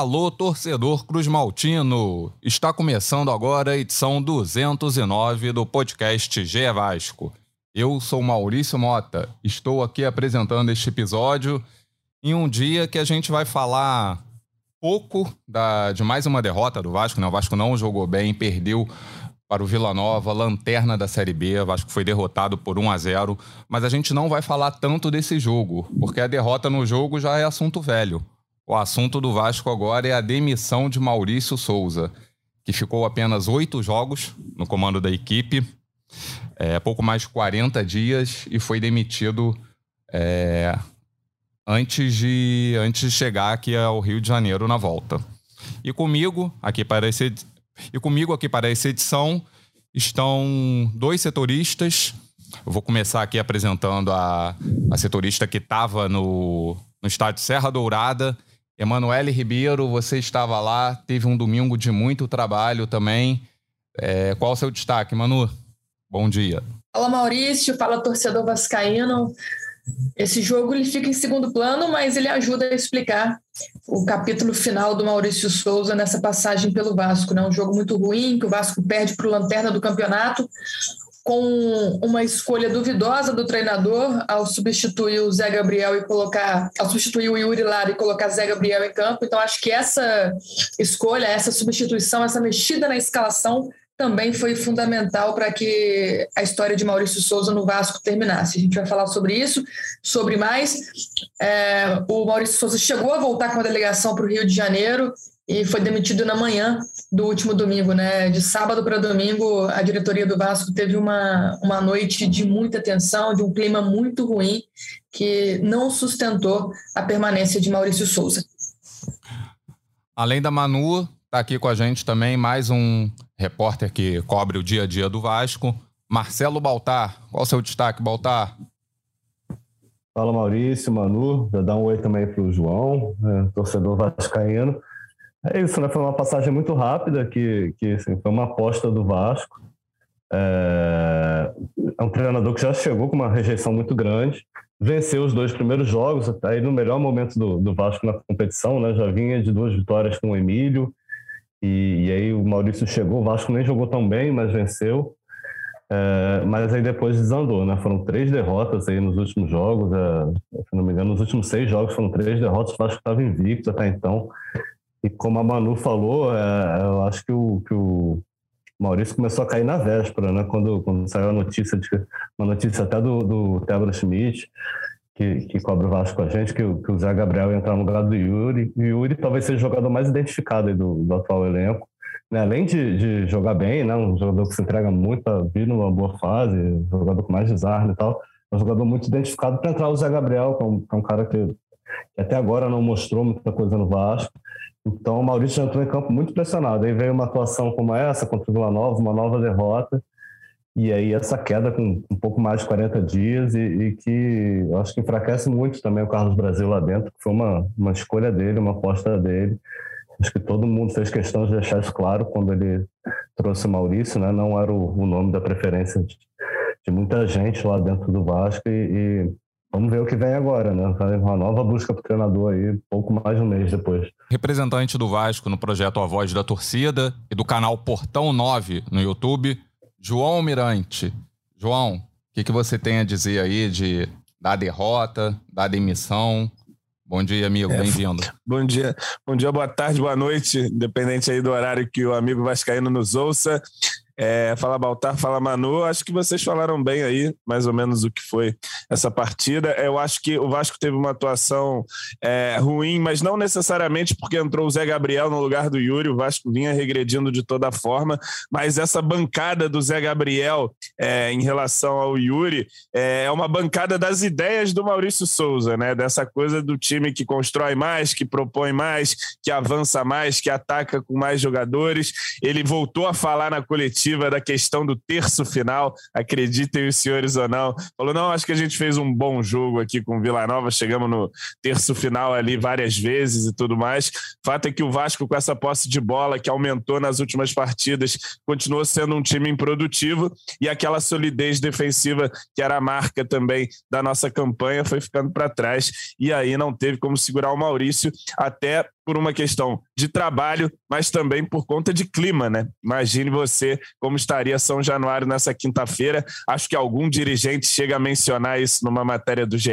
Alô, torcedor Cruz Maltino! Está começando agora a edição 209 do podcast G Vasco. Eu sou Maurício Mota, estou aqui apresentando este episódio em um dia que a gente vai falar pouco da, de mais uma derrota do Vasco. Né? O Vasco não jogou bem, perdeu para o Vila Nova, lanterna da Série B. O Vasco foi derrotado por 1 a 0 mas a gente não vai falar tanto desse jogo, porque a derrota no jogo já é assunto velho. O assunto do Vasco agora é a demissão de Maurício Souza, que ficou apenas oito jogos no comando da equipe, é, pouco mais de 40 dias, e foi demitido é, antes, de, antes de chegar aqui ao Rio de Janeiro na volta. E comigo, aqui para esse, e comigo aqui para essa edição estão dois setoristas. Eu vou começar aqui apresentando a, a setorista que estava no, no estádio Serra Dourada Emanuele Ribeiro, você estava lá, teve um domingo de muito trabalho também. É, qual o seu destaque, Manu? Bom dia. Fala Maurício, fala torcedor vascaíno. Esse jogo ele fica em segundo plano, mas ele ajuda a explicar o capítulo final do Maurício Souza nessa passagem pelo Vasco. Né? Um jogo muito ruim, que o Vasco perde para o Lanterna do campeonato com uma escolha duvidosa do treinador ao substituir o Zé Gabriel e colocar, ao substituir o Yuri Lara e colocar Zé Gabriel em campo. Então, acho que essa escolha, essa substituição, essa mexida na escalação também foi fundamental para que a história de Maurício Souza no Vasco terminasse. A gente vai falar sobre isso, sobre mais. É, o Maurício Souza chegou a voltar com a delegação para o Rio de Janeiro e foi demitido na manhã do último domingo, né? De sábado para domingo, a diretoria do Vasco teve uma, uma noite de muita tensão, de um clima muito ruim, que não sustentou a permanência de Maurício Souza. Além da Manu, está aqui com a gente também mais um repórter que cobre o dia a dia do Vasco, Marcelo Baltar. Qual o seu destaque, Baltar? Fala Maurício, Manu, já dá um oi também para o João, né, torcedor vascaíno. É isso, né? Foi uma passagem muito rápida, que, que assim, foi uma aposta do Vasco. É... é um treinador que já chegou com uma rejeição muito grande, venceu os dois primeiros jogos, aí no melhor momento do, do Vasco na competição, né? Já vinha de duas vitórias com o Emílio, e, e aí o Maurício chegou, o Vasco nem jogou tão bem, mas venceu. É, mas aí depois desandou, né? Foram três derrotas aí nos últimos jogos. É, se não me engano, nos últimos seis jogos foram três derrotas. O Vasco estava invicto até então. E como a Manu falou, é, eu acho que o, que o Maurício começou a cair na véspera, né? Quando, quando saiu a notícia, de, uma notícia até do, do Tebra Schmidt, que, que cobra o Vasco com a gente, que, que o Zé Gabriel ia entrar no lugar do Yuri. O Yuri talvez seja o jogador mais identificado do, do atual elenco. Né? Além de, de jogar bem, né? um jogador que se entrega muito, vir numa boa fase, um jogador com mais desarme e tal. É um jogador muito identificado para entrar o Zé Gabriel, que é um, que é um cara que, que até agora não mostrou muita coisa no Vasco. Então o Maurício entrou em campo muito pressionado. Aí veio uma atuação como essa contra o Vila Nova, uma nova derrota. E aí essa queda com um pouco mais de 40 dias e, e que acho que enfraquece muito também o Carlos Brasil lá dentro, que foi uma, uma escolha dele, uma aposta dele. Acho que todo mundo fez questão de deixar isso claro quando ele trouxe o Maurício, né? Não era o, o nome da preferência de, de, muita gente lá dentro do Vasco e Vamos ver o que vem agora, né? Uma nova busca para o treinador aí, pouco mais de um mês depois. Representante do Vasco no projeto A Voz da Torcida e do canal Portão 9 no YouTube, João Mirante. João, o que, que você tem a dizer aí de, da derrota, da demissão? Bom dia, amigo, é, bem-vindo. Bom dia, bom dia, boa tarde, boa noite, independente aí do horário que o amigo Vascaíno nos ouça. É, fala Baltar, fala Manu. Acho que vocês falaram bem aí, mais ou menos o que foi essa partida. Eu acho que o Vasco teve uma atuação é, ruim, mas não necessariamente porque entrou o Zé Gabriel no lugar do Yuri. O Vasco vinha regredindo de toda forma, mas essa bancada do Zé Gabriel é, em relação ao Yuri é, é uma bancada das ideias do Maurício Souza, né? Dessa coisa do time que constrói mais, que propõe mais, que avança mais, que ataca com mais jogadores. Ele voltou a falar na coletiva da questão do terço final, acreditem os senhores ou não. Falou: não, acho que a gente fez um bom jogo aqui com Vila Nova, chegamos no terço final ali várias vezes e tudo mais. Fato é que o Vasco, com essa posse de bola que aumentou nas últimas partidas, continuou sendo um time improdutivo e aquela solidez defensiva que era a marca também da nossa campanha foi ficando para trás e aí não teve como segurar o Maurício até por uma questão de trabalho, mas também por conta de clima, né? Imagine você como estaria São Januário nessa quinta-feira. Acho que algum dirigente chega a mencionar isso numa matéria do GE.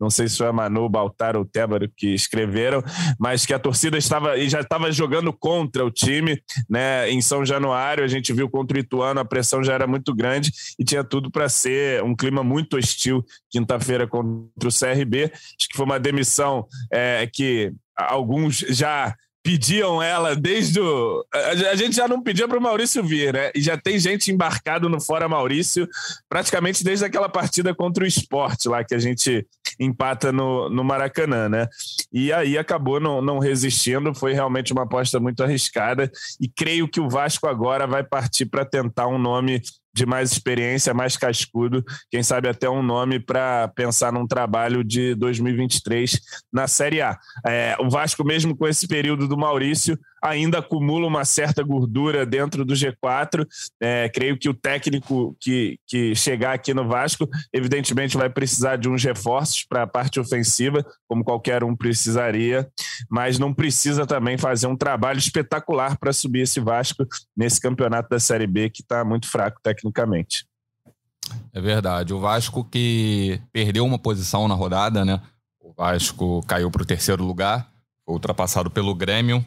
Não sei se foi a Manu, Baltar ou Tébaro que escreveram, mas que a torcida estava e já estava jogando contra o time, né? Em São Januário, a gente viu contra o Ituano, a pressão já era muito grande e tinha tudo para ser um clima muito hostil quinta-feira contra o CRB. Acho que foi uma demissão é, que alguns já pediam ela desde o. A gente já não pedia para o Maurício vir, né? E já tem gente embarcado no Fora Maurício praticamente desde aquela partida contra o esporte lá que a gente empata no, no Maracanã, né? E aí acabou não, não resistindo, foi realmente uma aposta muito arriscada. E creio que o Vasco agora vai partir para tentar um nome de mais experiência, mais cascudo, quem sabe até um nome para pensar num trabalho de 2023 na Série A. É, o Vasco, mesmo com esse período do Maurício, ainda acumula uma certa gordura dentro do G4. É, creio que o técnico que, que chegar aqui no Vasco, evidentemente, vai precisar de uns reforços para a parte ofensiva, como qualquer um precisaria, mas não precisa também fazer um trabalho espetacular para subir esse Vasco nesse campeonato da Série B, que está muito fraco tecnicamente. É verdade. O Vasco que perdeu uma posição na rodada, né? O Vasco caiu para o terceiro lugar, ultrapassado pelo Grêmio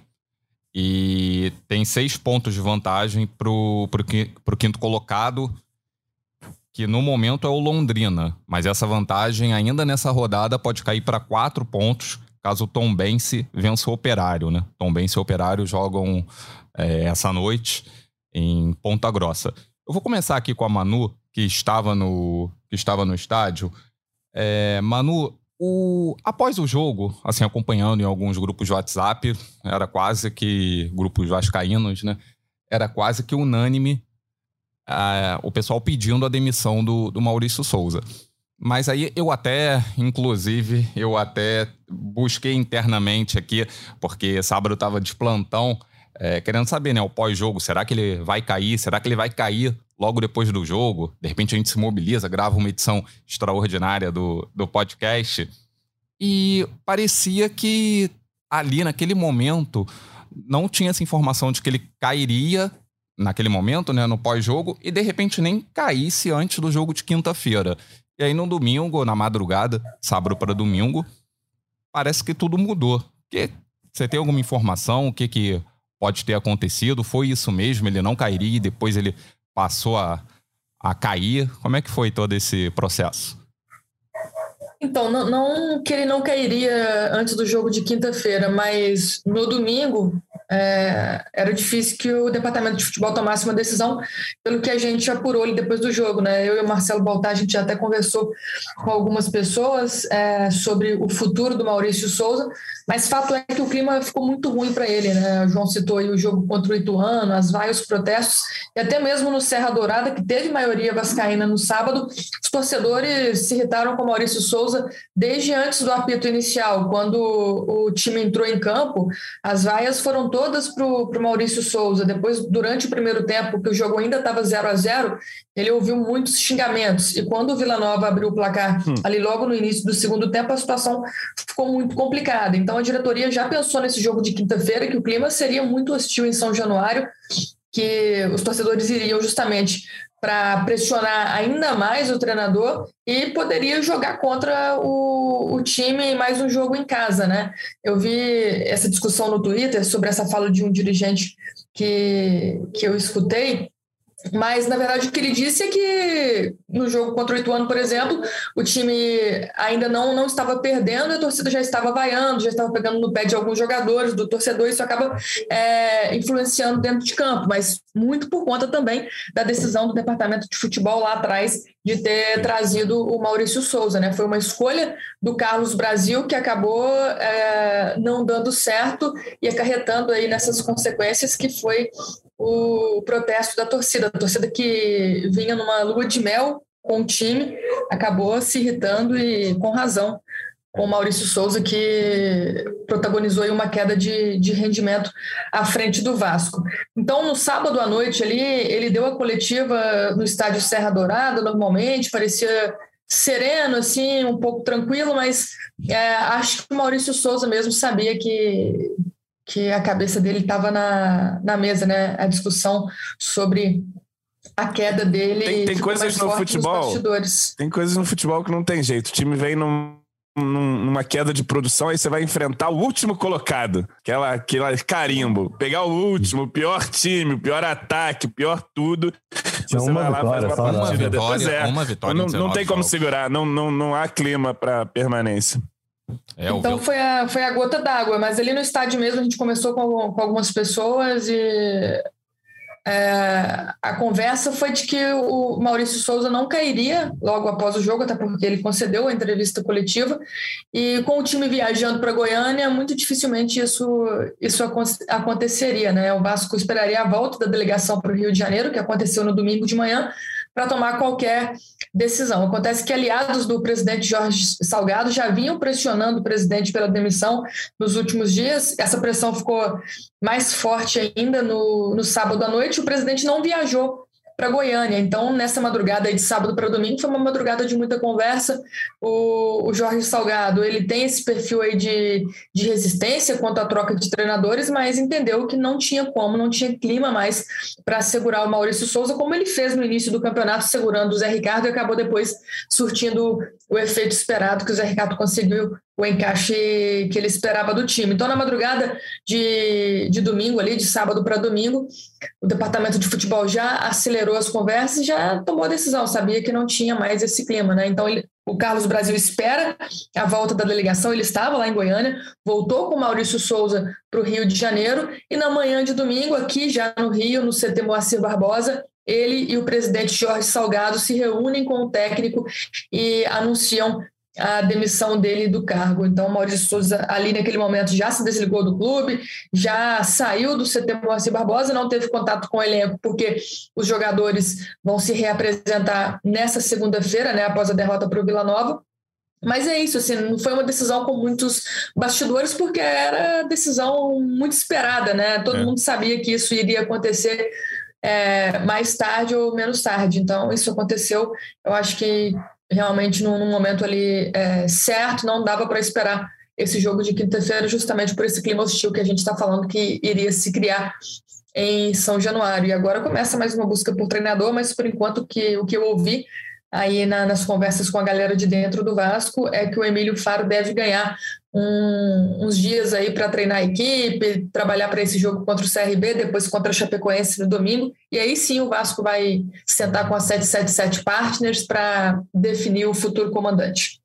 e tem seis pontos de vantagem para o quinto colocado, que no momento é o Londrina. Mas essa vantagem, ainda nessa rodada, pode cair para quatro pontos, caso o Tom Bense vença o Operário. Né? Tom Bense e Operário jogam é, essa noite em Ponta Grossa. Eu vou começar aqui com a Manu, que estava no, que estava no estádio. É, Manu, o, após o jogo, assim, acompanhando em alguns grupos de WhatsApp, era quase que grupos vascaínos, né? Era quase que unânime o pessoal pedindo a demissão do, do Maurício Souza. Mas aí eu até, inclusive, eu até busquei internamente aqui, porque sábado estava de plantão, é, querendo saber, né, o pós-jogo, será que ele vai cair? Será que ele vai cair logo depois do jogo? De repente a gente se mobiliza, grava uma edição extraordinária do, do podcast. E parecia que ali, naquele momento, não tinha essa informação de que ele cairia naquele momento, né, no pós-jogo, e de repente nem caísse antes do jogo de quinta-feira. E aí no domingo, na madrugada, sábado para domingo, parece que tudo mudou. Que, você tem alguma informação? O que, que pode ter acontecido? Foi isso mesmo? Ele não cairia e depois ele passou a, a cair? Como é que foi todo esse processo? Então, não, não, que ele não cairia antes do jogo de quinta-feira, mas no domingo é, era difícil que o departamento de futebol tomasse uma decisão, pelo que a gente apurou ali depois do jogo, né? Eu e o Marcelo Baltar, a gente até conversou com algumas pessoas é, sobre o futuro do Maurício Souza, mas fato é que o clima ficou muito ruim para ele, né? O João citou aí o jogo contra o Ituano, as vários protestos, e até mesmo no Serra Dourada, que teve maioria vascaína no sábado, os torcedores se irritaram com o Maurício Souza desde antes do apito inicial, quando o time entrou em campo, as vaias foram todas todas para o Maurício Souza. Depois, durante o primeiro tempo, que o jogo ainda estava 0 a 0 ele ouviu muitos xingamentos. E quando o Vila Nova abriu o placar hum. ali logo no início do segundo tempo, a situação ficou muito complicada. Então a diretoria já pensou nesse jogo de quinta-feira que o clima seria muito hostil em São Januário, que os torcedores iriam justamente para pressionar ainda mais o treinador e poderia jogar contra o, o time em mais um jogo em casa, né? Eu vi essa discussão no Twitter sobre essa fala de um dirigente que, que eu escutei, mas, na verdade, o que ele disse é que no jogo contra o Ituano, por exemplo, o time ainda não, não estava perdendo, a torcida já estava vaiando, já estava pegando no pé de alguns jogadores, do torcedor, isso acaba é, influenciando dentro de campo, mas muito por conta também da decisão do departamento de futebol lá atrás de ter trazido o Maurício Souza. Né? Foi uma escolha do Carlos Brasil que acabou é, não dando certo e acarretando aí nessas consequências que foi o protesto da torcida. A torcida que vinha numa lua de mel com o time acabou se irritando e com razão com o Maurício Souza, que protagonizou uma queda de, de rendimento à frente do Vasco. Então, no sábado à noite ali, ele deu a coletiva no estádio Serra Dourada, normalmente, parecia sereno, assim, um pouco tranquilo, mas é, acho que o Maurício Souza mesmo sabia que que a cabeça dele estava na, na mesa, né? A discussão sobre a queda dele. Tem, tem coisas no futebol. Tem coisas no futebol que não tem jeito. O time vem num, numa queda de produção, aí você vai enfrentar o último colocado, aquela, aquela carimbo, pegar o último, o pior time, o pior ataque, o pior tudo. Você uma vai lá vitória, faz uma partida. Uma vitória, é. uma vitória não, não tem como segurar, não, não, não há clima para permanência. É, então foi a, foi a gota d'água, mas ali no estádio mesmo a gente começou com, com algumas pessoas e é, a conversa foi de que o Maurício Souza não cairia logo após o jogo, até porque ele concedeu a entrevista coletiva, e com o time viajando para Goiânia, muito dificilmente isso, isso aconteceria. Né? O Vasco esperaria a volta da delegação para o Rio de Janeiro, que aconteceu no domingo de manhã, para tomar qualquer decisão. Acontece que aliados do presidente Jorge Salgado já vinham pressionando o presidente pela demissão nos últimos dias. Essa pressão ficou mais forte ainda no, no sábado à noite. O presidente não viajou para Goiânia. Então, nessa madrugada de sábado para domingo, foi uma madrugada de muita conversa. O, o, Jorge Salgado, ele tem esse perfil aí de, de resistência quanto à troca de treinadores, mas entendeu que não tinha como, não tinha clima mais para segurar o Maurício Souza, como ele fez no início do campeonato, segurando o Zé Ricardo e acabou depois surtindo o efeito esperado que o Zé Ricardo conseguiu o encaixe que ele esperava do time. Então, na madrugada de, de domingo, ali, de sábado para domingo, o departamento de futebol já acelerou as conversas e já tomou a decisão, sabia que não tinha mais esse clima, né? Então, ele, o Carlos Brasil espera a volta da delegação, ele estava lá em Goiânia, voltou com Maurício Souza para o Rio de Janeiro, e na manhã de domingo, aqui já no Rio, no CT Moacir Barbosa, ele e o presidente Jorge Salgado se reúnem com o técnico e anunciam a demissão dele do cargo. Então, Maurício Souza, ali naquele momento, já se desligou do clube, já saiu do CT Moacir Barbosa, não teve contato com o elenco, porque os jogadores vão se reapresentar nessa segunda-feira, né, após a derrota para o Vila Nova. Mas é isso, assim, não foi uma decisão com muitos bastidores, porque era decisão muito esperada, né? Todo é. mundo sabia que isso iria acontecer é, mais tarde ou menos tarde. Então, isso aconteceu. Eu acho que realmente num, num momento ali é, certo, não dava para esperar esse jogo de quinta-feira, justamente por esse clima hostil que a gente está falando que iria se criar em São Januário. E agora começa mais uma busca por treinador, mas por enquanto que, o que eu ouvi aí na, nas conversas com a galera de dentro do Vasco é que o Emílio Faro deve ganhar um, uns dias aí para treinar a equipe, trabalhar para esse jogo contra o CRB, depois contra a Chapecoense no domingo, e aí sim o Vasco vai sentar com a 777 Partners para definir o futuro comandante.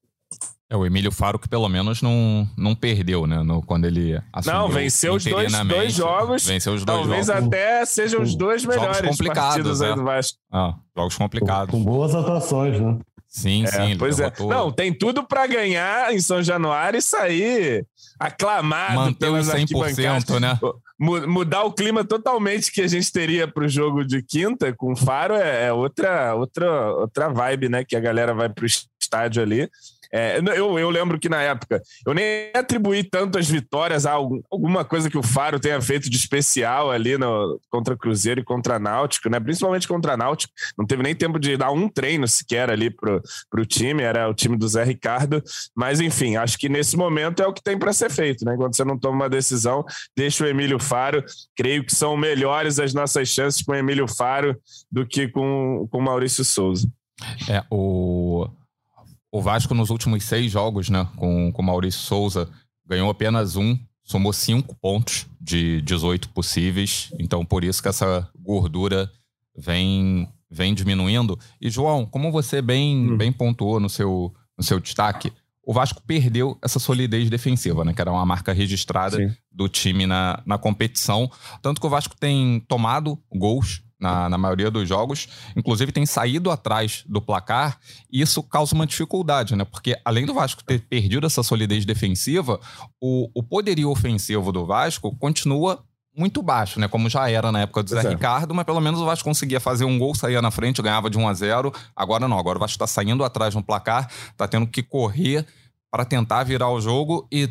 É o Emílio Faro que pelo menos não, não perdeu, né? No, quando ele assumiu Não, venceu os dois, dois jogos. Venceu os dois talvez jogos. até sejam os dois melhores jogos complicados, é. do Vasco. Ah, jogos complicados. Com, com boas atuações, né? Sim, é, sim. Pois é. Não, tem tudo para ganhar em São Januário e sair aclamado Manter pelas 100%, né? Mudar o clima totalmente que a gente teria para o jogo de quinta com o Faro é, é outra, outra, outra vibe, né? Que a galera vai para o estádio ali. É, eu, eu lembro que na época eu nem atribuí tanto as vitórias a alguma coisa que o Faro tenha feito de especial ali no, contra Cruzeiro e contra Náutico, né? Principalmente contra Náutico. Não teve nem tempo de dar um treino sequer ali pro, pro time, era o time do Zé Ricardo. Mas enfim, acho que nesse momento é o que tem para ser feito, né? Quando você não toma uma decisão, deixa o Emílio Faro. Creio que são melhores as nossas chances com o Emílio Faro do que com o Maurício Souza. É, o o Vasco, nos últimos seis jogos, né, com o Maurício Souza, ganhou apenas um, somou cinco pontos de 18 possíveis. Então, por isso que essa gordura vem, vem diminuindo. E, João, como você bem, hum. bem pontuou no seu, no seu destaque, o Vasco perdeu essa solidez defensiva, né? Que era uma marca registrada Sim. do time na, na competição. Tanto que o Vasco tem tomado gols na, na maioria dos jogos, inclusive tem saído atrás do placar, e isso causa uma dificuldade, né? Porque além do Vasco ter perdido essa solidez defensiva, o, o poderio ofensivo do Vasco continua muito baixo, né? Como já era na época do Zé é. Ricardo, mas pelo menos o Vasco conseguia fazer um gol, saía na frente, ganhava de 1 a 0 Agora não, agora o Vasco está saindo atrás no placar, está tendo que correr para tentar virar o jogo e,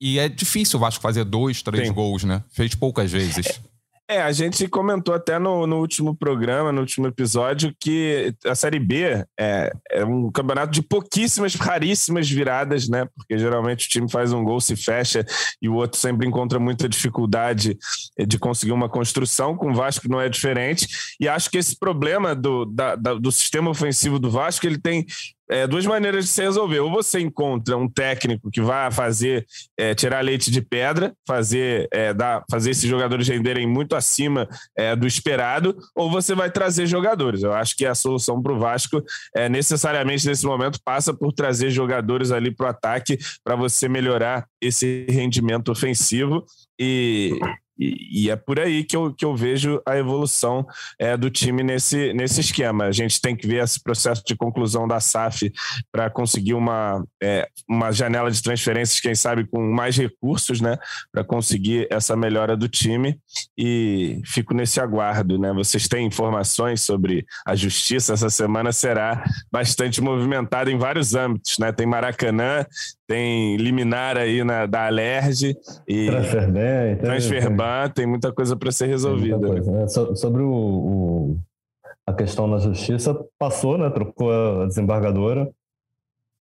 e é difícil o Vasco fazer dois, três Sim. gols, né? Fez poucas vezes. É, a gente comentou até no, no último programa, no último episódio, que a Série B é, é, um campeonato de pouquíssimas, raríssimas viradas, né? Porque geralmente o time faz um gol, se fecha e o outro sempre encontra muita dificuldade de conseguir uma construção. Com o Vasco não é diferente. E acho que esse problema do, da, da, do sistema ofensivo do Vasco ele tem é, duas maneiras de se resolver. Ou você encontra um técnico que vai fazer é, tirar leite de pedra, fazer, é, dar, fazer esses jogadores renderem muito acima é, do esperado, ou você vai trazer jogadores. Eu acho que a solução para o Vasco, é, necessariamente nesse momento, passa por trazer jogadores ali para o ataque para você melhorar esse rendimento ofensivo. E, e, e, é por aí que eu, que eu vejo a evolução é, do time nesse, nesse esquema. A gente tem que ver esse processo de conclusão da SAF para conseguir uma, é, uma janela de transferências, quem sabe com mais recursos, né? Para conseguir essa melhora do time. E fico nesse aguardo, né? Vocês têm informações sobre a justiça? Essa semana será bastante movimentada em vários âmbitos, né? Tem Maracanã, tem liminar aí na, da Alerj e Transferban, Transferban, tem muita coisa para ser resolvida. Coisa, né? so, sobre o, o, a questão na justiça, passou, né? Trocou a desembargadora.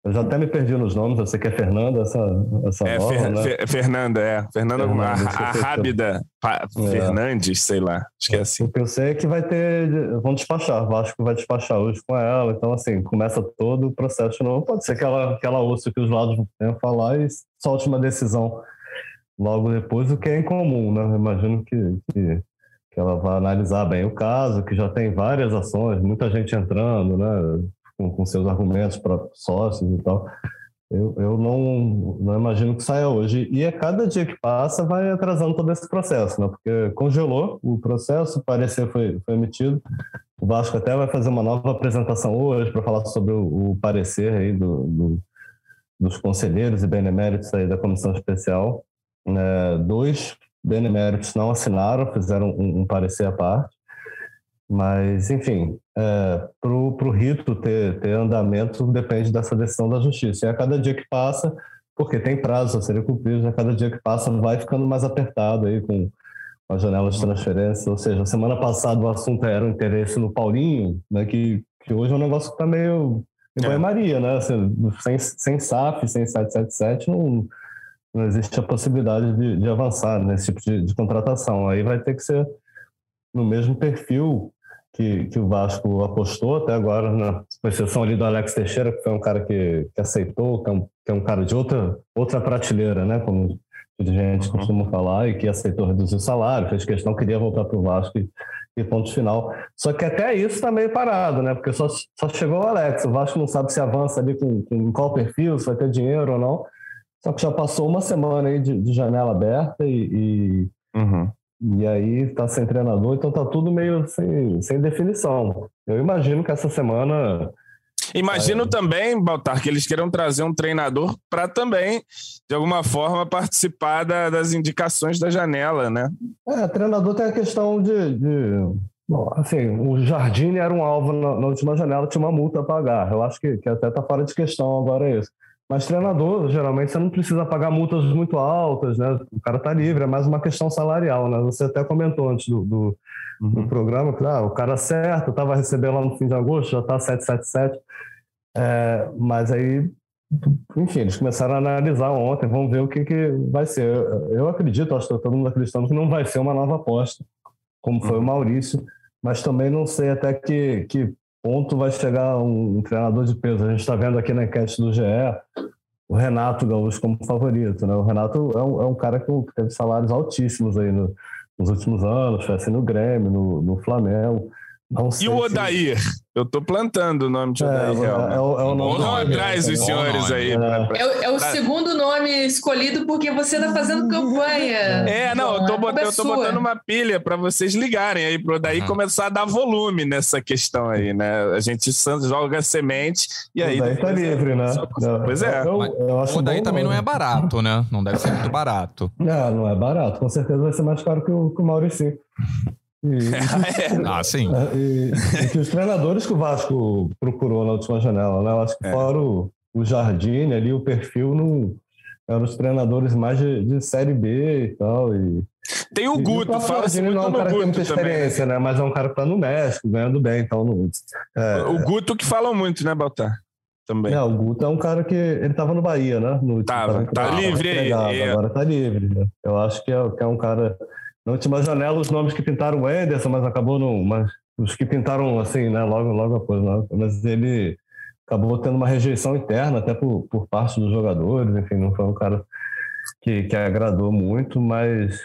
Eu já até me perdi nos nomes, eu sei que é Fernanda, essa, essa é, nova, Fer, né? Fer, Fernanda, é. Fernanda, Fernanda a, a Rábida é. Fernandes, sei lá, acho que é assim. O que eu sei é que vai ter, vão despachar, Vasco vai despachar hoje com ela, então assim, começa todo o processo não Pode ser que ela, que ela ouça o que os lados venham falar e solte uma decisão logo depois, o que é incomum, né? Eu imagino que, que, que ela vai analisar bem o caso, que já tem várias ações, muita gente entrando, né? Com, com seus argumentos para sócios e tal. Eu, eu não, não imagino que saia hoje. E a cada dia que passa vai atrasando todo esse processo, né? porque congelou o processo, o parecer foi, foi emitido. O Vasco até vai fazer uma nova apresentação hoje para falar sobre o, o parecer aí do, do, dos conselheiros e beneméritos aí da comissão especial. É, dois beneméritos não assinaram, fizeram um, um parecer à parte. Mas, enfim, é, para o rito ter, ter andamento depende dessa decisão da justiça. E a cada dia que passa, porque tem prazo a serem cumpridos, a cada dia que passa vai ficando mais apertado aí com a janela de transferência. Ou seja, semana passada o assunto era o interesse no Paulinho, né, que, que hoje é um negócio que está meio em é. banho-maria, né? Assim, sem, sem SAF, sem 777, não, não existe a possibilidade de, de avançar nesse tipo de, de contratação. Aí vai ter que ser no mesmo perfil que, que o Vasco apostou até agora, na exceção ali do Alex Teixeira, que foi um cara que, que aceitou, que é, um, que é um cara de outra, outra prateleira, né? Como a gente uhum. costuma falar, e que aceitou reduzir o salário, fez questão, queria voltar para o Vasco e, e ponto final. Só que até isso está meio parado, né? Porque só, só chegou o Alex. O Vasco não sabe se avança ali com, com qual perfil, se vai ter dinheiro ou não. Só que já passou uma semana aí de, de janela aberta e, e, uhum. E aí tá sem treinador, então tá tudo meio sem, sem definição. Eu imagino que essa semana. Imagino é... também, Baltar, que eles queiram trazer um treinador para também, de alguma forma, participar da, das indicações da janela, né? É, treinador tem a questão de. de... Bom, assim, o Jardim era um alvo na, na, última janela, tinha uma multa a pagar. Eu acho que, que até tá fora de questão agora isso. Mas treinador, geralmente, você não precisa pagar multas muito altas, né? O cara tá livre, é mais uma questão salarial, né? Você até comentou antes do, do, uhum. do programa que ah, o cara certo, estava recebendo lá no fim de agosto, já está 777. É, mas aí, enfim, eles começaram a analisar ontem, vamos ver o que, que vai ser. Eu, eu acredito, acho que todo mundo acreditando que não vai ser uma nova aposta, como foi uhum. o Maurício, mas também não sei até que, que ponto vai chegar um, um treinador de peso. A gente está vendo aqui na enquete do GE o Renato Gaúcho como favorito. Né? O Renato é um, é um cara que teve salários altíssimos aí no, nos últimos anos, foi assim no Grêmio, no, no Flamengo. E o Odair? Se... Eu tô plantando o nome de Odair, é, realmente. É, é, o, é o nome Vão atrás os senhores aí. É, pra... é, é o segundo nome escolhido porque você tá fazendo campanha. É, não, eu tô, bot... eu tô botando uma pilha para vocês ligarem aí pro Odair uhum. começar a dar volume nessa questão aí, né? A gente joga semente e aí... O Odair tá livre, né? Pois é. Eu, eu o Odair também não é barato, né? Não deve ser muito barato. Não, não é barato. Com certeza vai ser mais caro que o, que o Maurício. E, é. Ah, sim. E, e, os treinadores que o Vasco procurou na última janela, né? Eu acho que é. fora o, o Jardim ali, o perfil não eram os treinadores mais de, de Série B e tal. E, Tem o Guto, fala assim, não é um cara que tem muita experiência, né? Mas é um cara que tá no México, ganhando bem, então não, é, o Guto que falam muito, né, Baltar? Também. É, o Guto é um cara que ele tava no Bahia, né? No, tava, tá livre aí. É. Agora tá livre. Né? Eu acho que é, que é um cara. Na última janela, os nomes que pintaram o Ederson, mas acabou não. Mas os que pintaram assim, né? Logo, logo após, né? mas ele acabou tendo uma rejeição interna, até por, por parte dos jogadores. Enfim, não foi um cara que, que agradou muito, mas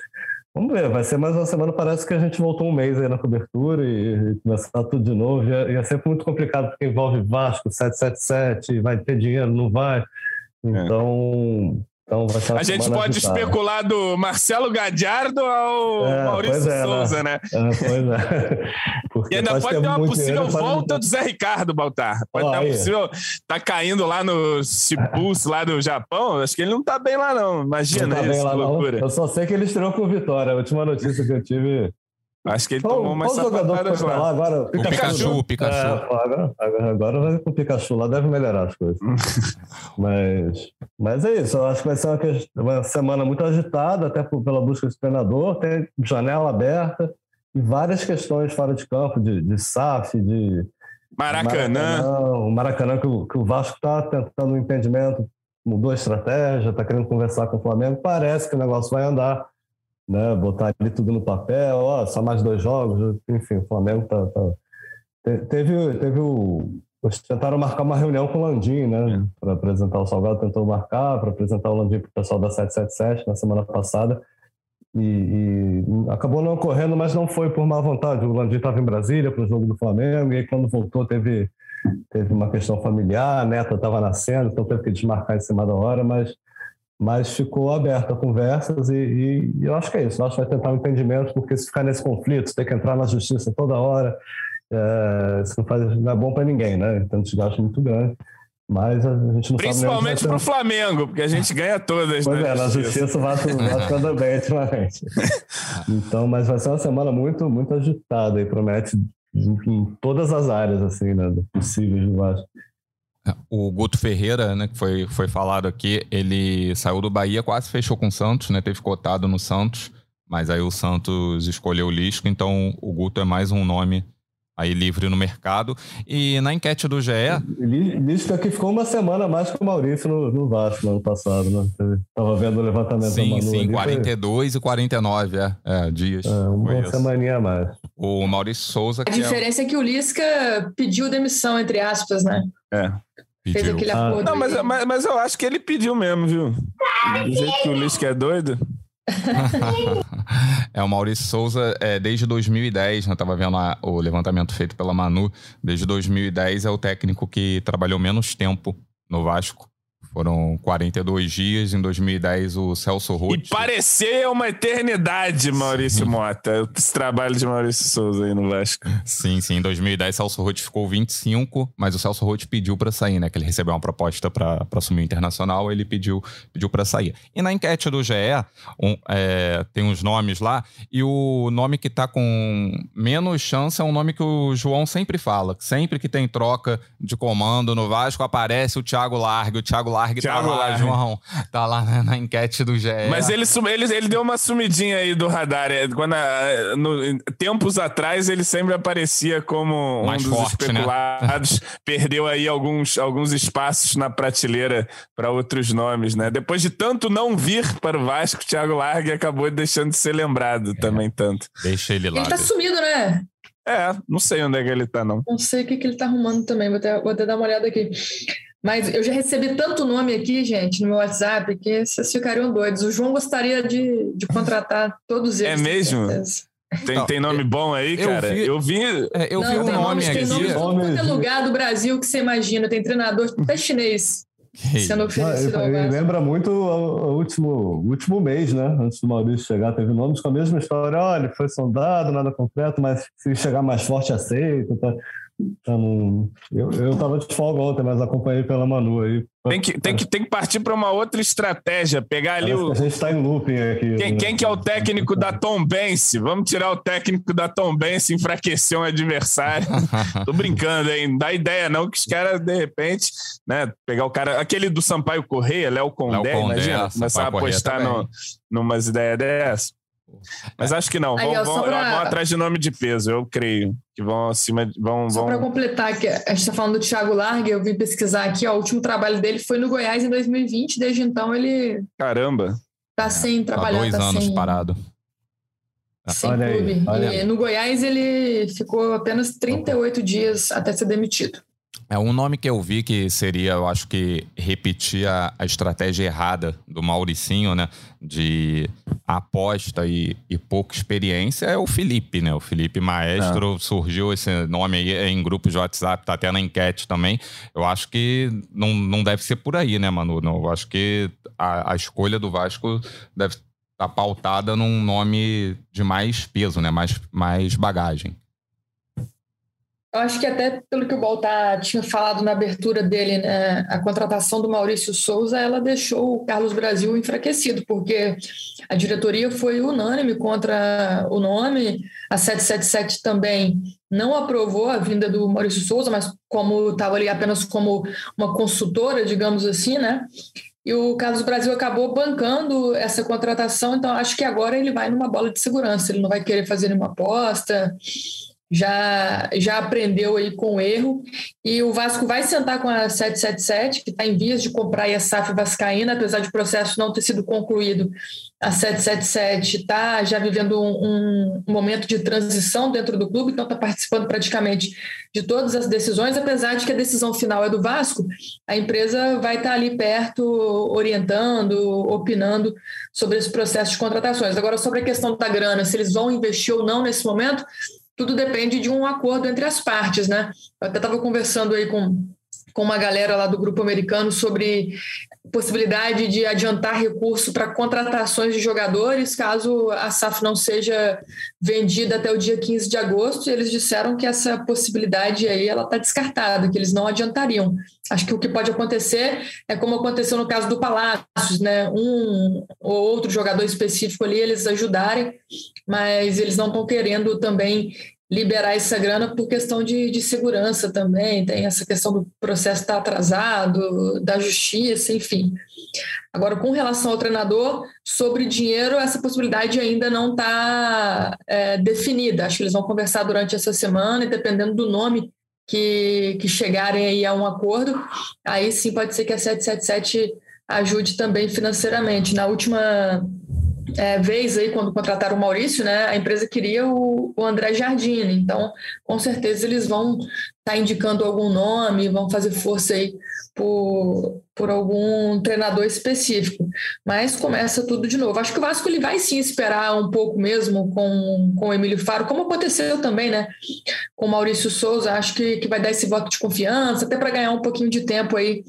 Vamos ver, vai ser mais uma semana. Parece que a gente voltou um mês aí na cobertura e, começar tudo de novo. E é, e é sempre muito complicado, porque envolve Vasco, 777, vai ter dinheiro, não vai. É. Então, vai ser A gente pode agitada. especular do Marcelo Gadiardo ao é, Maurício é, né? Souza, né? né? É, pois é. Porque e ainda pode ter uma possível volta do Zé Ricardo, Baltar. Pode oh, ter uma possível. Tá caindo lá no Cipulse, lá do Japão. Acho que ele não tá bem lá, não. Imagina não tá isso, lá, loucura. Não. Eu só sei que ele estreou com vitória. A última notícia que eu tive Acho que ele qual, tomou mais sapatadas lá. lá. Agora, o Pikachu, o Pikachu. É, agora, agora vai com o Pikachu lá, deve melhorar as coisas. mas, mas é isso, eu acho que vai ser uma, uma semana muito agitada, até por, pela busca de treinador, tem janela aberta e várias questões fora de campo, de, de SAF, de Maracanã. O Maracanã, que o, que o Vasco está tentando um entendimento, mudou a estratégia, está querendo conversar com o Flamengo, parece que o negócio vai andar né? Botar ali tudo no papel, ó, só mais dois jogos, enfim, o Flamengo tá, tá... Teve, teve o. Tentaram marcar uma reunião com o Landim, né? É. Para apresentar o Salgado, tentou marcar, para apresentar o Landim para o pessoal da 777 na semana passada. E, e, acabou não ocorrendo, mas não foi por má vontade. O Landim estava em Brasília para o jogo do Flamengo, e aí quando voltou teve, teve uma questão familiar, a neta estava nascendo, então teve que desmarcar em cima da hora, mas mas ficou aberta a conversas e, e, e, eu acho que é isso. Nós vai tentar um entendimento, porque se ficar nesse conflito, ter que entrar na justiça toda hora, é, isso não, faz, não é bom para ninguém, né? Então, desgaste muito grande. Mas a gente não Principalmente para o Flamengo, porque a gente ganha todas. Pois né, é, na justiça vai anda bem ultimamente. Então, mas vai ser uma semana muito, muito agitada e promete em, em todas as áreas, assim, né? Possíveis do Vasco. O Guto Ferreira, né, que foi, foi falado aqui, ele saiu do Bahia, quase fechou com o Santos, né? Teve cotado no Santos, mas aí o Santos escolheu o Lisco, então o Guto é mais um nome aí livre no mercado. E na enquete do GE. Lisco aqui ficou uma semana mais que o Maurício no, no Vasco no ano passado, né? Tava vendo o levantamento sim, da Manu Sim, sim, 42 e 49 é, é dias. É, uma semaninha a mais. O Maurício Souza. A diferença é... é que o Lisca pediu demissão, entre aspas, né? É. Pediu. Fez aquele acordo. Ah, não, mas, mas, mas, eu acho que ele pediu mesmo, viu? Do jeito que o Lisca é doido. é, o Maurício Souza, é, desde 2010, eu estava vendo a, o levantamento feito pela Manu, desde 2010 é o técnico que trabalhou menos tempo no Vasco. Foram 42 dias. Em 2010, o Celso Roth. E pareceu uma eternidade, Maurício sim. Mota. Esse trabalho de Maurício Souza aí no Vasco. Sim, sim. Em 2010, Celso Roth ficou 25, mas o Celso Roth pediu para sair, né? Que ele recebeu uma proposta para assumir o Internacional, ele pediu, pediu para sair. E na enquete do GE, um, é, tem uns nomes lá, e o nome que tá com menos chance é um nome que o João sempre fala. Sempre que tem troca de comando no Vasco, aparece o Thiago Largue. O Thiago Largue Largue tá lá, Largue. João. Tá lá na, na, enquete do GE. Mas ele, ele, ele deu uma sumidinha aí do radar. É, quando, no, tempos atrás, ele sempre aparecia como Mais um dos forte, né? especulados. Né? Perdeu aí alguns, alguns espaços na prateleira para outros nomes, né? Depois de tanto não vir para o Vasco, Thiago Largue acabou deixando de ser lembrado é. também tanto. Deixa ele lá. Ele tá deixa. sumido, né? É, não sei onde é que ele tá, não. Não sei o que, que ele tá arrumando também, vou até, vou até dar uma olhada aqui. Mas eu já recebi tanto nome aqui, gente, no meu WhatsApp, que vocês ficariam doidos. O João gostaria de, de contratar todos eles. É mesmo? Tem, não, tem nome bom aí, cara? Eu vi. Eu vi, é, eu não, vi um nome aqui. Tem nome de todo lugar do Brasil que você imagina. Tem treinador até chinês. Sendo oferecido ele, lembra muito o, último, o último mês, né? Antes do Maurício chegar, teve nomes com a mesma história. Olha, foi sondado, nada concreto, mas se chegar mais forte, aceita. Tá? Então, eu, eu tava de folga ontem, mas acompanhei pela Manu aí. Tem que, tem que, tem que partir para uma outra estratégia, pegar ali Parece o. A gente está em looping aqui. Quem, né? quem que é o técnico da Tom Bense? Vamos tirar o técnico da Tom Bense, enfraquecer um adversário. Tô brincando, hein? Não dá ideia, não, que os caras, de repente, né, pegar o cara. Aquele do Sampaio Correia, Léo Condé, Léo Condé imagina, começar a apostar no, numas ideias dessas. Mas acho que não. Aí, vão, vão, pra... vão, atrás de nome de peso, eu creio. Que vão acima. Vão, só vão... para completar, que a gente está falando do Thiago Larga, eu vim pesquisar aqui, ó, o último trabalho dele foi no Goiás em 2020, desde então ele. Caramba! Tá sem trabalhar. Há dois tá anos sem... parado. Sem olha clube. Aí, olha. no Goiás ele ficou apenas 38 dias até ser demitido. É um nome que eu vi que seria, eu acho que repetir a, a estratégia errada do Mauricinho, né? De aposta e, e, pouca experiência é o Felipe, né? O Felipe Maestro é. surgiu esse nome aí em grupos de WhatsApp, tá até na enquete também. Eu acho que não, não deve ser por aí, né, Manu? Não, eu acho que a, a escolha do Vasco deve estar tá pautada num nome de mais peso, né? Mais, mais bagagem. Eu acho que até pelo que o Baltar tinha falado na abertura dele, né, a contratação do Maurício Souza, ela deixou o Carlos Brasil enfraquecido, porque a diretoria foi unânime contra o nome, a 777 também não aprovou a vinda do Maurício Souza, mas como estava ali apenas como uma consultora, digamos assim, né? E o Carlos Brasil acabou bancando essa contratação, então acho que agora ele vai numa bola de segurança, ele não vai querer fazer nenhuma aposta já, já aprendeu aí com o erro. E o Vasco vai sentar com a 777, que está em vias de comprar a SAF Vascaína, apesar de o processo não ter sido concluído. A 777 está já vivendo um, um, momento de transição dentro do clube, então está participando praticamente de todas as decisões, apesar de que a decisão final é do Vasco, a empresa vai estar tá ali perto, orientando, opinando sobre esse processo de contratações. Agora, sobre a questão da grana, se eles vão investir ou não nesse momento, tudo depende de um acordo entre as partes, né? Eu até estava conversando aí com, com uma galera lá do grupo americano sobre possibilidade de adiantar recurso para contratações de jogadores, caso a SAF não seja vendida até o dia 15 de agosto. E eles disseram que essa possibilidade aí ela está descartada, que eles não adiantariam. Acho que o que pode acontecer é como aconteceu no caso do Palácios, né? Um ou outro jogador específico ali, eles ajudarem mas eles não estão querendo também liberar essa grana por questão de, de segurança também, tem essa questão do processo estar atrasado, da justiça, enfim. Agora, com relação ao treinador, sobre dinheiro, essa possibilidade ainda não está é, definida. Acho que eles vão conversar durante essa semana e dependendo do nome que, que chegarem aí a um acordo, aí sim pode ser que a 777 ajude também financeiramente. Na última é, vez aí, quando contrataram o Maurício, né, a empresa queria o, o André Jardine. Então, com certeza, eles vão estar tá indicando algum nome, vão fazer força aí por, por algum treinador específico. Mas começa tudo de novo. Acho que o Vasco ele vai sim esperar um pouco mesmo com, com o Emílio Faro, como aconteceu também, né? Com o Maurício Souza. Acho que, que vai dar esse voto de confiança, até para ganhar um pouquinho de tempo aí.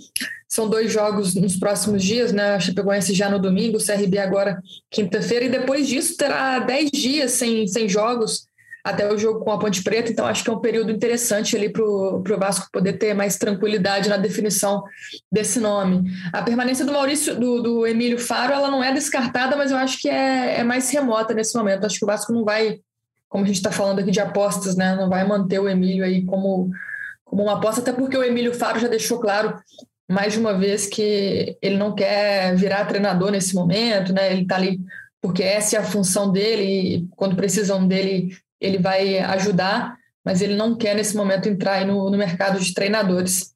São dois jogos nos próximos dias, né? A Chapecoense já no domingo, o CRB agora quinta-feira, e depois disso terá dez dias sem, sem jogos até o jogo com a Ponte Preta, então acho que é um período interessante ali para o Vasco poder ter mais tranquilidade na definição desse nome. A permanência do Maurício, do, do Emílio Faro, ela não é descartada, mas eu acho que é, é mais remota nesse momento. Acho que o Vasco não vai, como a gente está falando aqui de apostas, né? Não vai manter o Emílio aí como, como uma aposta, até porque o Emílio Faro já deixou claro mais de uma vez que ele não quer virar treinador nesse momento, né? Ele está ali porque essa é a função dele e quando precisam dele ele vai ajudar, mas ele não quer nesse momento entrar no, no mercado de treinadores.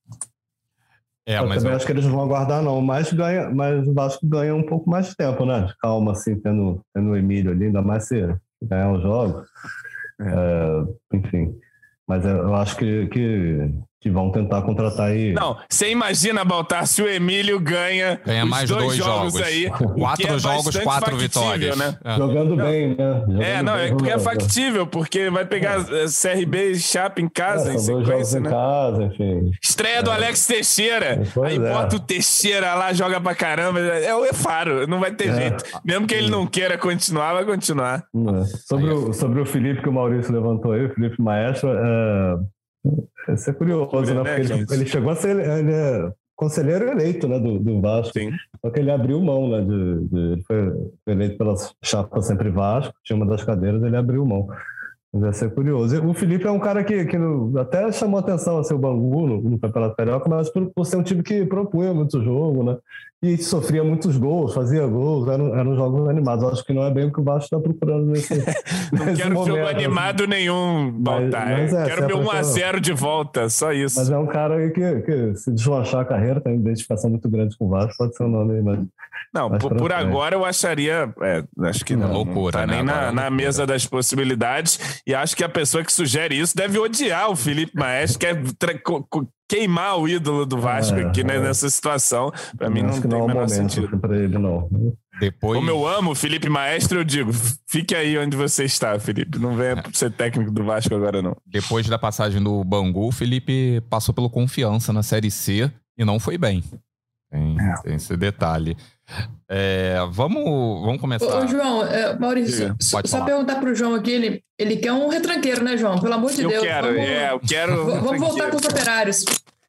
É, eu mas também eu... acho que eles vão aguardar, não. Mas, ganha, mas o Vasco ganha um pouco mais de tempo, né? De calma, assim, tendo, tendo o Emílio ali, ainda mais se ganhar um jogo. É. É, enfim. Mas eu acho que, que que vão tentar contratar aí. Não, você imagina, Baltar, se o Emílio ganha, ganha mais dois, dois jogos, jogos, aí. Quatro é jogos, quatro vitórias. Né? É. Jogando bem, né? Jogando é, não, bem, é porque é factível, porque vai pegar é. CRB e Chapa em casa, é, em sequência, né? Em casa, enfim. Estreia do é. Alex Teixeira. Pois aí bota o Teixeira lá, joga pra caramba. É o Efaro, não vai ter jeito. Mesmo que ele não queira continuar, vai continuar. Sobre, o, sobre o Felipe que o Maurício levantou aí, o Felipe Maestro, isso é curioso, né? Porque ele, ele, chegou a ser ele é conselheiro eleito né, do, do Vasco. Sim. Só que ele abriu mão, né? De, de, ele foi eleito pela chapa Sempre Vasco, tinha uma das cadeiras, ele abriu mão. Vai ser curioso. O Felipe é um cara que, que até chamou atenção assim, o Bangu no, no Campeonato Carioca, mas por, por, ser um time que propunha muito jogo, né? E sofria muitos gols, fazia gols, eram, eram jogos animados. Acho que não é bem o que o Vasco está procurando nesse. não nesse quero momento, jogo assim. animado nenhum, Baltar. Mas, mas é, quero meu 1x0 de volta, só isso. Mas é um cara que, que se deslanchar a carreira, tem uma identificação muito grande com o Vasco, pode ser o um nome aí, mas. Não, por, por agora eu acharia. É, acho que não. Loucura, não tá né? nem na, na mesa das possibilidades. E acho que a pessoa que sugere isso deve odiar o Felipe Maestro, que é queimar o ídolo do Vasco é, aqui né, é. nessa situação. Para mim não tem não é o menor sentido. Para ele, não. Depois... Como eu amo o Felipe Maestro, eu digo, fique aí onde você está, Felipe. Não venha é. ser técnico do Vasco agora, não. Depois da passagem do Bangu, o Felipe passou pelo Confiança na Série C e não foi bem. Tem, é. tem esse detalhe. É, vamos, vamos começar. Ô, João, é, Maurício, só, só perguntar para o João aqui, ele, ele quer um retranqueiro, né, João? Pelo amor de eu Deus. Quero, vamos, é, eu quero. Vamos voltar com os operários.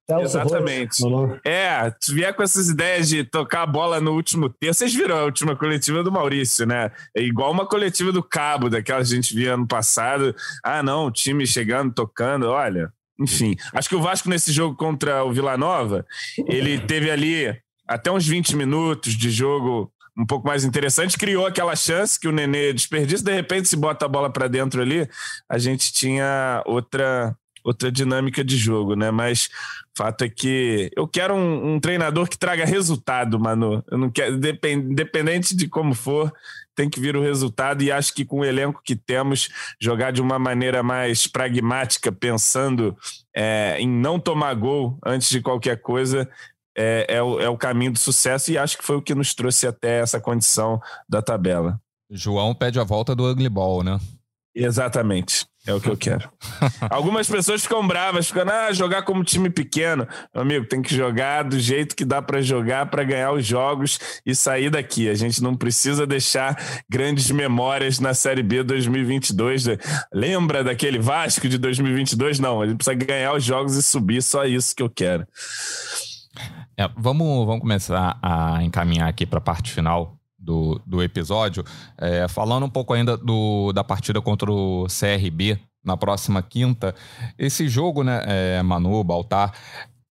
Exatamente. É, tu vier com essas ideias de tocar a bola no último terço. Vocês viram a última coletiva do Maurício, né? É igual uma coletiva do Cabo, daquela que a gente via ano passado. Ah, não, o time chegando, tocando. Olha, enfim. Acho que o Vasco nesse jogo contra o Vila Nova, ele teve ali até uns 20 minutos de jogo um pouco mais interessante, criou aquela chance que o Nenê desperdiça, de repente se bota a bola para dentro ali, a gente tinha outra outra dinâmica de jogo, né? Mas fato é que eu quero um, um treinador que traga resultado, mano. Eu não quero, independente de como for, tem que vir o resultado e acho que com o elenco que temos, jogar de uma maneira mais pragmática, pensando é, em não tomar gol antes de qualquer coisa, é, é, o, é o caminho do sucesso e acho que foi o que nos trouxe até essa condição da tabela. João pede a volta do Ugly Ball, né? Exatamente. É o que eu quero. Algumas pessoas ficam bravas, ficando, ah, jogar como time pequeno. Meu amigo, tem que jogar do jeito que dá para jogar para ganhar os jogos e sair daqui. A gente não precisa deixar grandes memórias na Série B 2022. Lembra daquele Vasco de 2022? Não, a gente precisa ganhar os jogos e subir. Só isso que eu quero. É, vamos, vamos começar a encaminhar aqui para a parte final do, do episódio, é, falando um pouco ainda do, da partida contra o CRB na próxima quinta. Esse jogo, né, é, Manu, Baltar,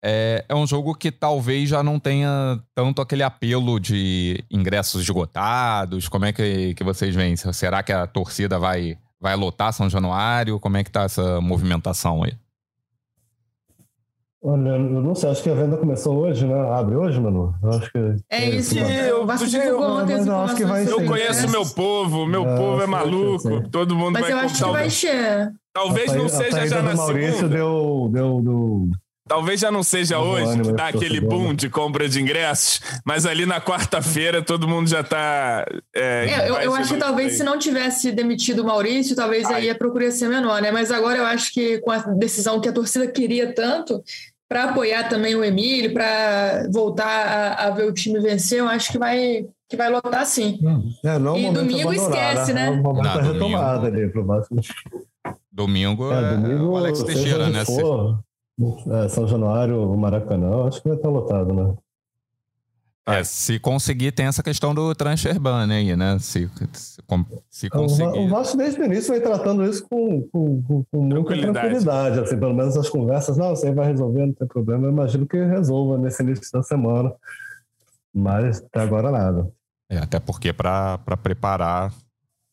é, é um jogo que talvez já não tenha tanto aquele apelo de ingressos esgotados. Como é que, que vocês veem? Será que a torcida vai, vai lotar São Januário? Como é que tá essa movimentação aí? Olha, eu não sei, acho que a venda começou hoje, né? Abre hoje, Manu? Eu acho que. É, é isso, eu, divulgou ontem as informações. Eu conheço meu povo, meu é, povo é maluco, todo mundo mas vai Mas eu acho que vai encher. Talvez não seja já na Maurício segunda. deu, deu, deu Talvez já não seja hoje que dá aquele boom de compra de ingressos, mas ali na quarta-feira todo mundo já está. É, é, eu, eu acho que talvez se não tivesse demitido o Maurício, talvez Ai. aí a procura ia ser menor, né? Mas agora eu acho que com a decisão que a torcida queria tanto, para apoiar também o Emílio, para voltar a, a, ver o time vencer, eu acho que vai, que vai lotar sim. É, não é e domingo esquece, né? É momento não, retomada ali pro Domingo é, domingo, é o Alex Teixeira, né? For, é, São Januário, Maracanã, acho que vai estar lotado, né? É, se conseguir, tem essa questão do transfer ban aí, né? Se, se, se conseguir. O Vasco, desde o início, vem tratando isso com, com, com, com muita tranquilidade. tranquilidade. Assim, pelo menos as conversas, não, você vai resolver, não tem problema. Eu imagino que resolva nesse início da semana. Mas até agora nada. É, até porque para preparar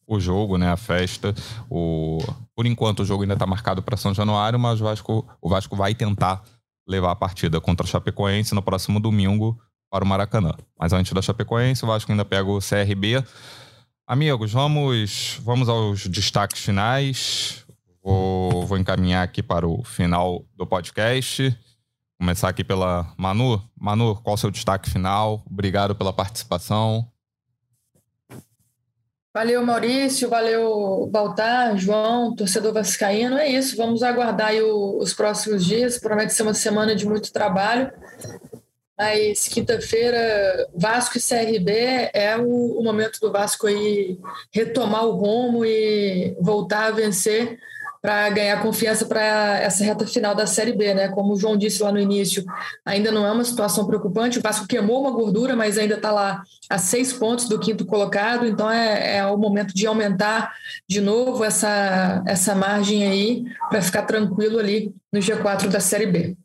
o jogo, né, a festa, o... por enquanto o jogo ainda está marcado para São Januário, mas o Vasco, o Vasco vai tentar levar a partida contra o Chapecoense no próximo domingo para o Maracanã. Mas antes da Chapecoense, o Vasco ainda pega o CRB. Amigos, vamos, vamos aos destaques finais. Vou, vou encaminhar aqui para o final do podcast. Começar aqui pela Manu. Manu, qual o seu destaque final? Obrigado pela participação. Valeu, Maurício, valeu, Baltar, João, torcedor vascaíno. É isso, vamos aguardar o, os próximos dias. Promete ser uma semana de muito trabalho. Mas quinta-feira, Vasco e CRB é o, o, momento do Vasco aí retomar o rumo e voltar a vencer para ganhar confiança para essa reta final da Série B, né? Como o João disse lá no início, ainda não é uma situação preocupante. O Vasco queimou uma gordura, mas ainda está lá a seis pontos do quinto colocado, então é, é o momento de aumentar de novo essa, essa margem aí para ficar tranquilo ali no G4 da Série B.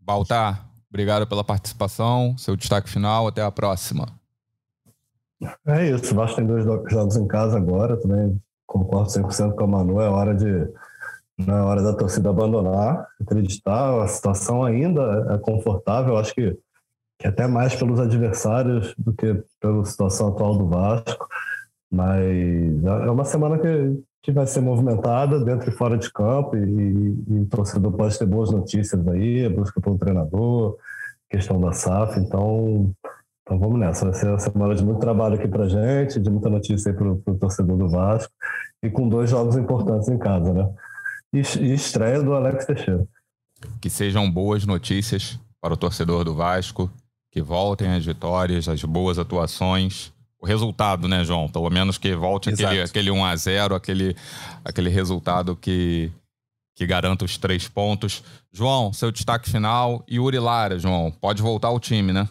Baltar, obrigado pela participação, seu destaque final, até a próxima. É isso, o Vasco tem dois jogos em casa agora, também concordo 100% com a Manu, é hora de não é hora da torcida abandonar, acreditar, a situação ainda é confortável, acho que, que até mais pelos adversários do que pela situação atual do Vasco, mas é uma semana que, que vai ser movimentada dentro e fora de campo e, e o torcedor pode ter boas notícias aí, busca pelo treinador, questão da SAF, então então vamos nessa. Vai ser uma semana de muito trabalho aqui pra gente, de muita notícia aí pro torcedor do Vasco e com dois jogos importantes em casa, né? E, e estreia do Alex Teixeira. Que sejam boas notícias para o torcedor do Vasco, que voltem as vitórias, as boas atuações. O resultado, né, João? Pelo menos que volte aquele, aquele 1 a 0 aquele, aquele resultado que, que garanta os três pontos. João, seu destaque final. E Uri Lara, João, pode voltar ao time, né?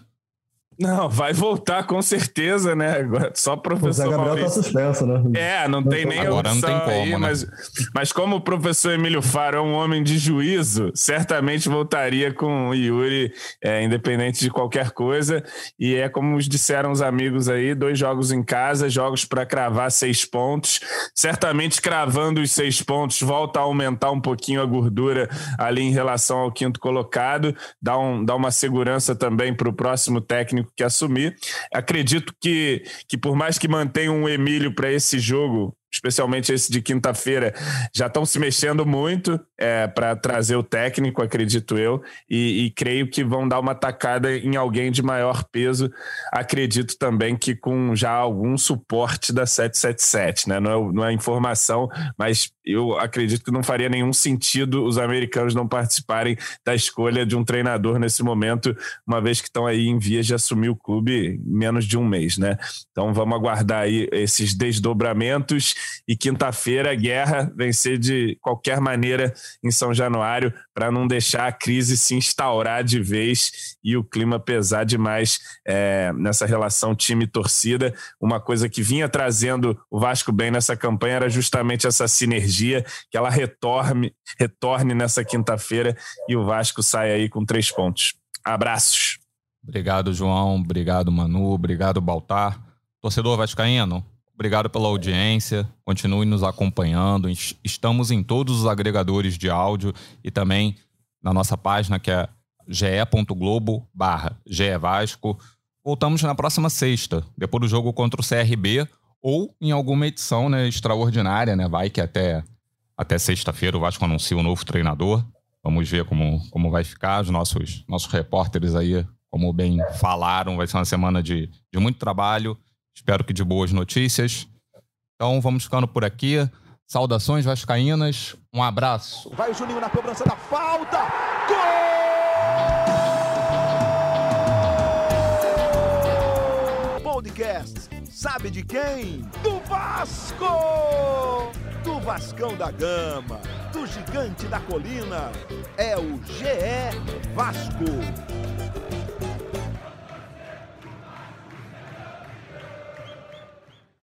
Não, vai voltar com certeza, né? Agora, só professor o Zé Gabriel tá Maurício. tá suspenso, né? É, não tem nem Agora opção não tem como, aí, né? mas, mas como o professor Emílio Faro é um homem de juízo, certamente voltaria com o Yuri, é, independente de qualquer coisa. E é como disseram os amigos aí, dois jogos em casa, jogos para cravar seis pontos. Certamente cravando os seis pontos, volta a aumentar um pouquinho a gordura ali em relação ao quinto colocado, dá, um, dá uma segurança também para o próximo técnico que assumir. Acredito que, que por mais que mantenham um Emílio para esse jogo, especialmente esse de quinta-feira, já estão se mexendo muito é, para trazer o técnico, acredito eu, e, e, creio que vão dar uma tacada em alguém de maior peso. Acredito também que com já algum suporte da 777, né? Não é, não é informação, mas eu acredito que não faria nenhum sentido os americanos não participarem da escolha de um treinador nesse momento, uma vez que estão aí em vias de assumir o clube menos de um mês, né? Então vamos aguardar aí esses desdobramentos e quinta-feira guerra vencer de qualquer maneira em São Januário para não deixar a crise se instaurar de vez e o clima pesar demais é, nessa relação time-torcida. Uma coisa que vinha trazendo o Vasco bem nessa campanha era justamente essa sinergia, que ela retorne, retorne nessa quinta-feira e o Vasco sai aí com três pontos. Abraços. Obrigado, João. Obrigado, Manu. Obrigado, Baltar. Torcedor Vascaíno, Obrigado pela audiência. Continue nos acompanhando. Estamos em todos os agregadores de áudio e também na nossa página que é ge.globo barra Vasco. Voltamos na próxima sexta, depois do jogo contra o CRB ou em alguma edição né, extraordinária, né? Vai que até, até sexta-feira o Vasco anuncia o um novo treinador. Vamos ver como, como vai ficar. Os nossos, nossos repórteres aí, como bem falaram, vai ser uma semana de, de muito trabalho. Espero que de boas notícias. Então vamos ficando por aqui. Saudações vascaínas. Um abraço. Vai o Juninho na cobrança da falta. Gol! Podcast. Sabe de quem? Do Vasco! Do Vascão da Gama, do Gigante da Colina. É o GE Vasco.